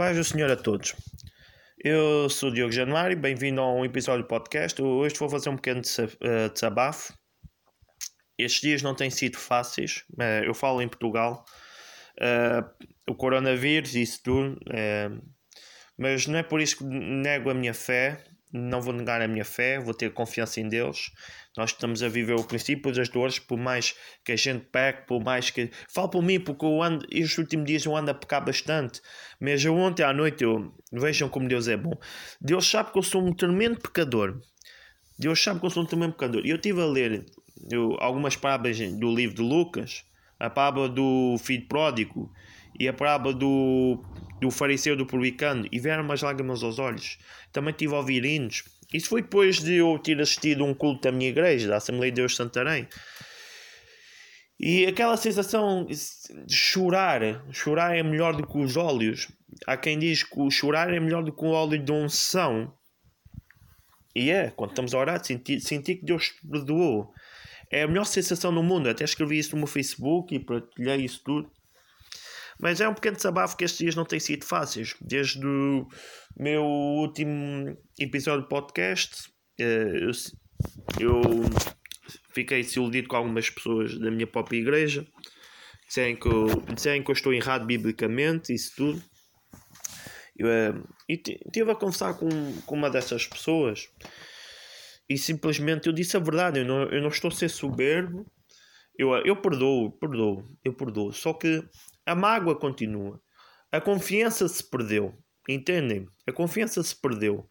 Paz do Senhor a todos. Eu sou Diogo Januário, bem-vindo a um episódio do podcast. Hoje vou fazer um pequeno eh, desabafo. Estes dias não têm sido fáceis. Eh, eu falo em Portugal. Uh, o coronavírus isso tudo. Mas não é por isso que nego a minha fé não vou negar a minha fé, vou ter confiança em Deus. Nós estamos a viver o princípio das dores, por mais que a gente peque, por mais que. Falo por mim, porque eu ando, estes últimos dias eu ando a pecar bastante. Eu ontem à noite, eu, vejam como Deus é bom. Deus sabe que eu sou um tremendo pecador. Deus sabe que eu sou um tremendo pecador. E eu estive a ler eu, algumas parábolas do livro de Lucas, a parábola do filho pródigo e a parábola do, do fariseu do publicano, e vieram umas lágrimas aos olhos. Também tive a ouvir hinos. Isso foi depois de eu ter assistido um culto da minha igreja, da Assembleia de Deus de Santarém. E aquela sensação de chorar, chorar é melhor do que os óleos. Há quem diz que o chorar é melhor do que o óleo de unção. E é, quando estamos a orar, sentir, sentir que Deus perdoou. É a melhor sensação do mundo. Até escrevi isso no meu Facebook e partilhei isso tudo. Mas é um pequeno desabafo que estes dias não têm sido fáceis. Desde o meu último episódio de podcast, eh, eu fiquei desiludido com algumas pessoas da minha própria igreja. Disserem que eu, que eu estou errado biblicamente, isso tudo. Eu, eh, e estive a conversar com, com uma dessas pessoas e simplesmente eu disse a verdade. Eu não, eu não estou a ser soberbo. Eu, eu perdoo, perdoo, eu perdoo. Só que a mágoa continua. A confiança se perdeu. Entendem? A confiança se perdeu.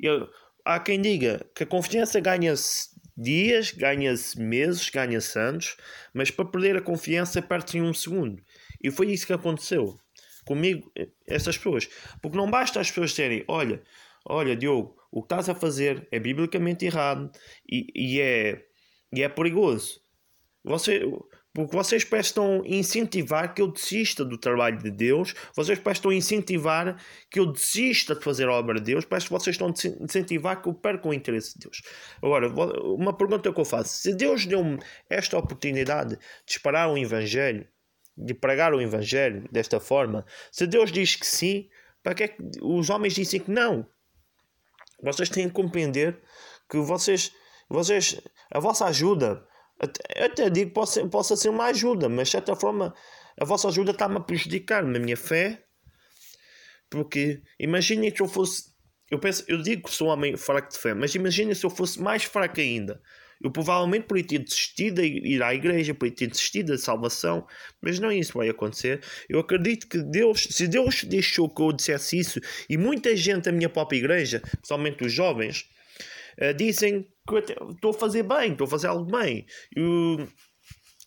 Eu, há quem diga que a confiança ganha-se dias, ganha-se meses, ganha-se anos, mas para perder a confiança perde-se em um segundo. E foi isso que aconteceu comigo, essas pessoas. Porque não basta as pessoas serem, olha, olha, Diogo, o que estás a fazer é biblicamente errado e, e, é, e é perigoso. Você, porque vocês prestam incentivar que eu desista do trabalho de Deus, vocês prestam incentivar que eu desista de fazer a obra de Deus, parece que vocês estão a incentivar que eu perca o interesse de Deus. Agora, uma pergunta que eu faço: se Deus deu-me esta oportunidade de disparar o Evangelho, de pregar o Evangelho desta forma, se Deus diz que sim, para que é que os homens dizem que não? Vocês têm que compreender que vocês, vocês a vossa ajuda eu até digo que possa, possa ser uma ajuda, mas de certa forma a vossa ajuda está-me a prejudicar na minha fé. Porque imaginem se eu fosse. Eu, penso, eu digo que sou um homem fraco de fé, mas imaginem se eu fosse mais fraco ainda. Eu provavelmente poderia ter desistido de ir à igreja, poderia ter desistido da salvação, mas não é isso que vai acontecer. Eu acredito que Deus, se Deus deixou que eu dissesse isso, e muita gente da minha própria igreja, principalmente os jovens, uh, dizem que estou a fazer bem, estou a fazer algo bem. Eu,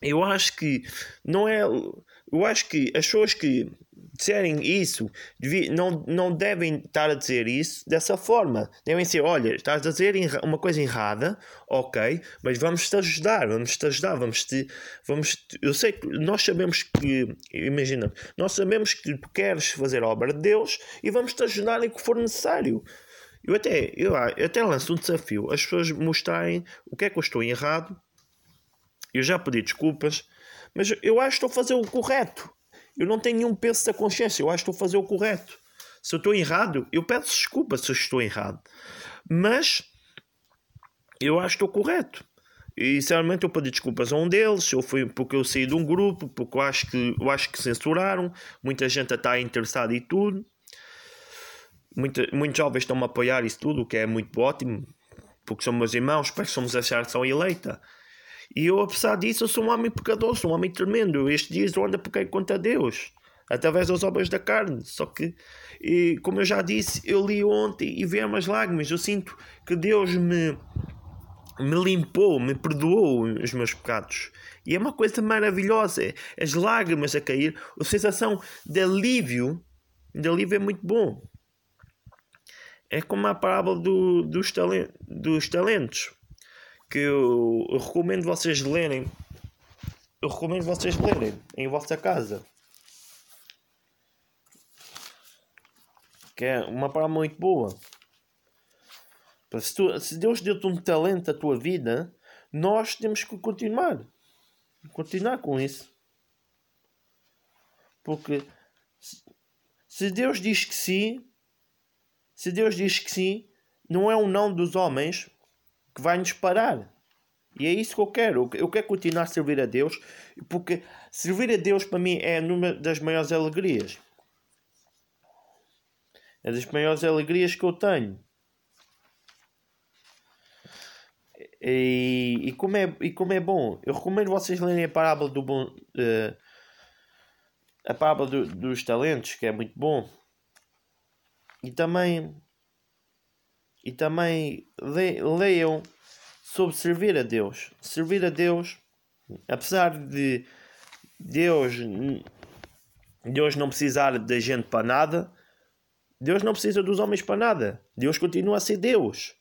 eu acho que não é. Eu acho que as pessoas que disserem isso não, não devem estar a dizer isso dessa forma. Devem ser: olha, estás a dizer uma coisa errada, ok, mas vamos te ajudar, vamos te ajudar, vamos te. Vamos te, eu sei que nós sabemos que. Imagina, nós sabemos que tu queres fazer a obra de Deus e vamos te ajudar em que for necessário. Eu até, eu, eu até lanço um desafio, as pessoas mostrarem o que é que eu estou errado. Eu já pedi desculpas, mas eu acho que estou a fazer o correto. Eu não tenho nenhum peso da consciência, eu acho que estou a fazer o correto. Se eu estou errado, eu peço desculpa se eu estou errado. Mas eu acho que estou correto. E sinceramente eu pedi desculpas a um deles, eu fui porque eu saí de um grupo, porque eu acho que, eu acho que censuraram, muita gente está interessada e tudo. Muita, muitos jovens estão-me a apoiar isso tudo, o que é muito ótimo, porque são meus irmãos, porque somos a geração eleita. E eu, apesar disso, sou um homem pecador, sou um homem tremendo. Estes dias eu ando a pecar contra Deus, através das obras da carne. Só que, e, como eu já disse, eu li ontem e vi umas lágrimas. Eu sinto que Deus me, me limpou, me perdoou os meus pecados. E é uma coisa maravilhosa. As lágrimas a cair, a sensação de alívio, de alívio é muito bom. É como a parábola do, dos, talen dos talentos. Que eu, eu recomendo vocês lerem. Eu recomendo vocês lerem em vossa casa. Que é uma parábola muito boa. Se, tu, se Deus deu-te um talento à tua vida, nós temos que continuar. Continuar com isso. Porque Se Deus diz que sim, se Deus diz que sim, não é um não dos homens que vai nos parar. E é isso que eu quero. Eu quero continuar a servir a Deus, porque servir a Deus para mim é uma das maiores alegrias. É das maiores alegrias que eu tenho. E, e, como, é, e como é bom, eu recomendo vocês lerem a parábola do bom. Uh, a parábola do, dos talentos, que é muito bom. E também. E também le, leiam sobre servir a Deus. Servir a Deus, apesar de Deus, Deus não precisar da gente para nada, Deus não precisa dos homens para nada. Deus continua a ser Deus.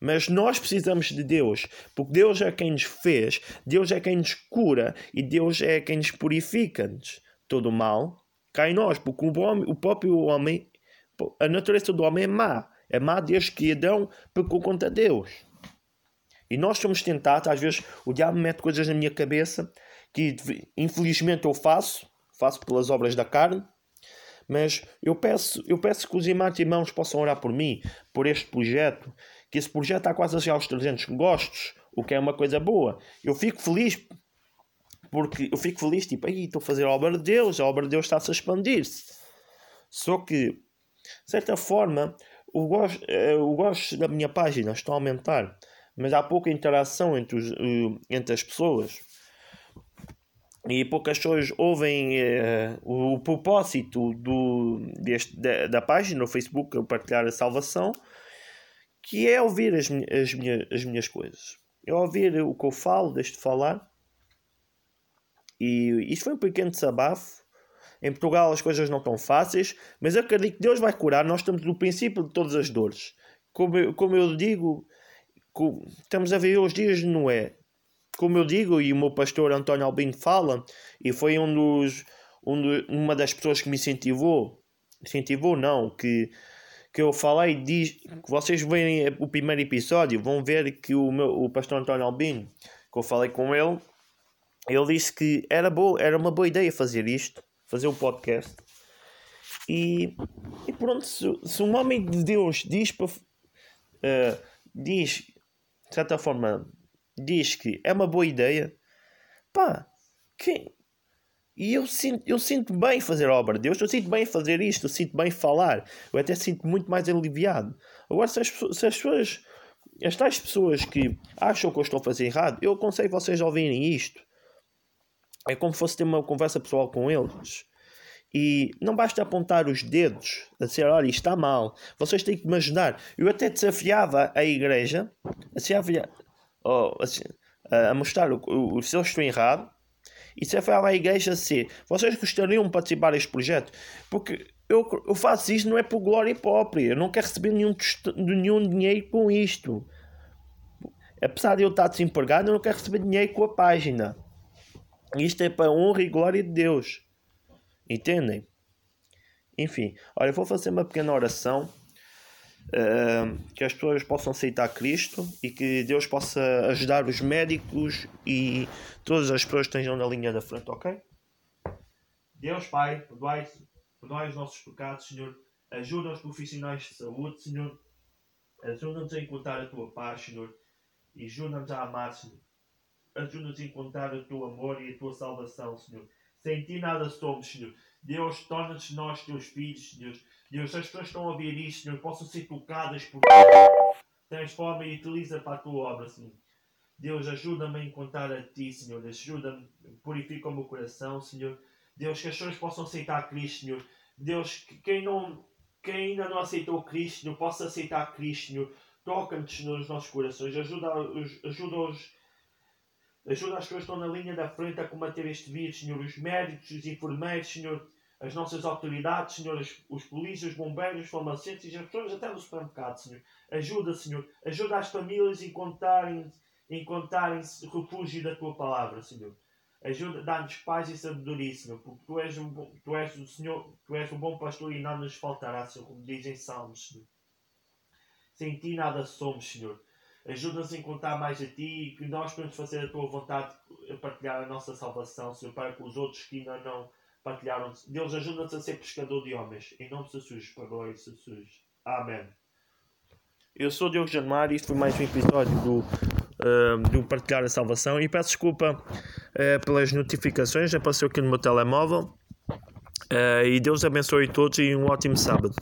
Mas nós precisamos de Deus, porque Deus é quem nos fez, Deus é quem nos cura e Deus é quem nos purifica. -nos. Todo o mal cai em nós, porque o, homem, o próprio homem, a natureza do homem é má. É má desde que Adão pecou contra Deus. E nós somos tentados, às vezes o diabo mete coisas na minha cabeça que infelizmente eu faço, faço pelas obras da carne, mas eu peço, eu peço que os irmãos e irmãos possam orar por mim, por este projeto, que esse projeto está quase a chegar aos 300 gostos, o que é uma coisa boa. Eu fico feliz porque eu fico feliz, tipo, aí estou a fazer a obra de Deus, a obra de Deus está-se a expandir-se. Só que, de certa forma, o gosto, eh, o gosto da minha página está a aumentar mas há pouca interação entre, os, entre as pessoas e poucas pessoas ouvem uh, o, propósito do, deste, da, da página no Facebook, partilhar a salvação, que é ouvir as, as, minhas, as minhas coisas. É ouvir o que eu falo, deixo de falar. E isso foi um pequeno desabafo. Em Portugal as coisas não estão fáceis, mas eu acredito que Deus vai curar. Nós estamos no princípio de todas as dores. Como eu, como eu digo, estamos a ver os dias de Noé. Como eu digo, e o meu pastor António Albino fala, e foi um dos, um uma das pessoas que me incentivou, incentivou não, que, que eu falei, diz, que vocês verem o primeiro episódio, vão ver que o, meu, o pastor António Albino, que eu falei com ele, ele disse que era, boa, era uma boa ideia fazer isto, fazer um podcast. E, e pronto, se, se um homem de Deus diz para. Uh, diz de certa forma, diz que é uma boa ideia, pá, quem? E eu sinto, eu sinto bem fazer a obra de Deus, eu sinto bem fazer isto, eu sinto bem falar, eu até sinto muito mais aliviado. Agora, se as, se as pessoas, as tais pessoas que acham que eu estou a fazer errado, eu aconselho vocês a ouvirem isto. É como se fosse ter uma conversa pessoal com eles. E não basta apontar os dedos a dizer, olha, isto está mal. Vocês têm que me ajudar. Eu até desafiava a igreja oh, assim, a mostrar o, o, se eu estou errado e desafiava a igreja a ser. Vocês gostariam de participar deste projeto? Porque eu, eu faço isto não é por glória própria. Eu não quero receber nenhum, nenhum dinheiro com isto. Apesar de eu estar desempregado, eu não quero receber dinheiro com a página. Isto é para honra e glória de Deus. Entendem? Enfim, olha, eu vou fazer uma pequena oração. Uh, que as pessoas possam aceitar Cristo e que Deus possa ajudar os médicos e todas as pessoas que estejam na linha da frente, ok? Deus Pai, perdoai, perdoai os nossos pecados, Senhor. Ajuda os profissionais de saúde, Senhor. Ajuda-nos a encontrar a tua paz, Senhor. E ajuda-nos a amar, Senhor. Ajuda-nos a encontrar o teu amor e a tua salvação, Senhor. Sem ti nada somos, Senhor. Deus, torna-nos nós teus filhos, Senhor. Deus, as pessoas estão a ouvir isto, Senhor, possam ser tocadas por ti. Transforma e utiliza para a tua obra, Senhor. Deus, ajuda-me a encontrar a ti, Senhor. Ajuda-me, purifica o meu coração, Senhor. Deus, que as pessoas possam aceitar Cristo, Senhor. Deus, que quem, não, quem ainda não aceitou Cristo, Senhor, possa aceitar Cristo, Senhor. Toca-nos, nos nossos corações. Ajuda-os. Ajuda-os Ajuda as pessoas que estão na linha da frente a combater este vírus, Senhor. Os médicos, os enfermeiros, Senhor. As nossas autoridades, Senhor. Os, os polícias, os bombeiros, os farmacêuticos as pessoas até no supermercado, Senhor. Ajuda, Senhor. Ajuda as famílias a encontrarem, encontrarem refúgio da Tua palavra, Senhor. Ajuda, dá-nos paz e sabedoria, Senhor. Porque Tu és, o, tu és o Senhor, Tu és o bom pastor e nada nos faltará, Senhor. Como dizem Salmos, Senhor. Sem Ti nada somos, Senhor. Ajuda-nos a encontrar mais a Ti e que nós podemos fazer a Tua vontade, partilhar a nossa salvação, Senhor, para que os outros que ainda não, partilharam. Deus ajuda-nos a ser pescador de homens. Em nome de Jesus, para a de Jesus. Amém. Eu sou Diogo Januário e este foi mais um episódio do, uh, do Partilhar a Salvação. E peço desculpa uh, pelas notificações, apareceu aqui no meu telemóvel. Uh, e Deus abençoe todos e um ótimo sábado.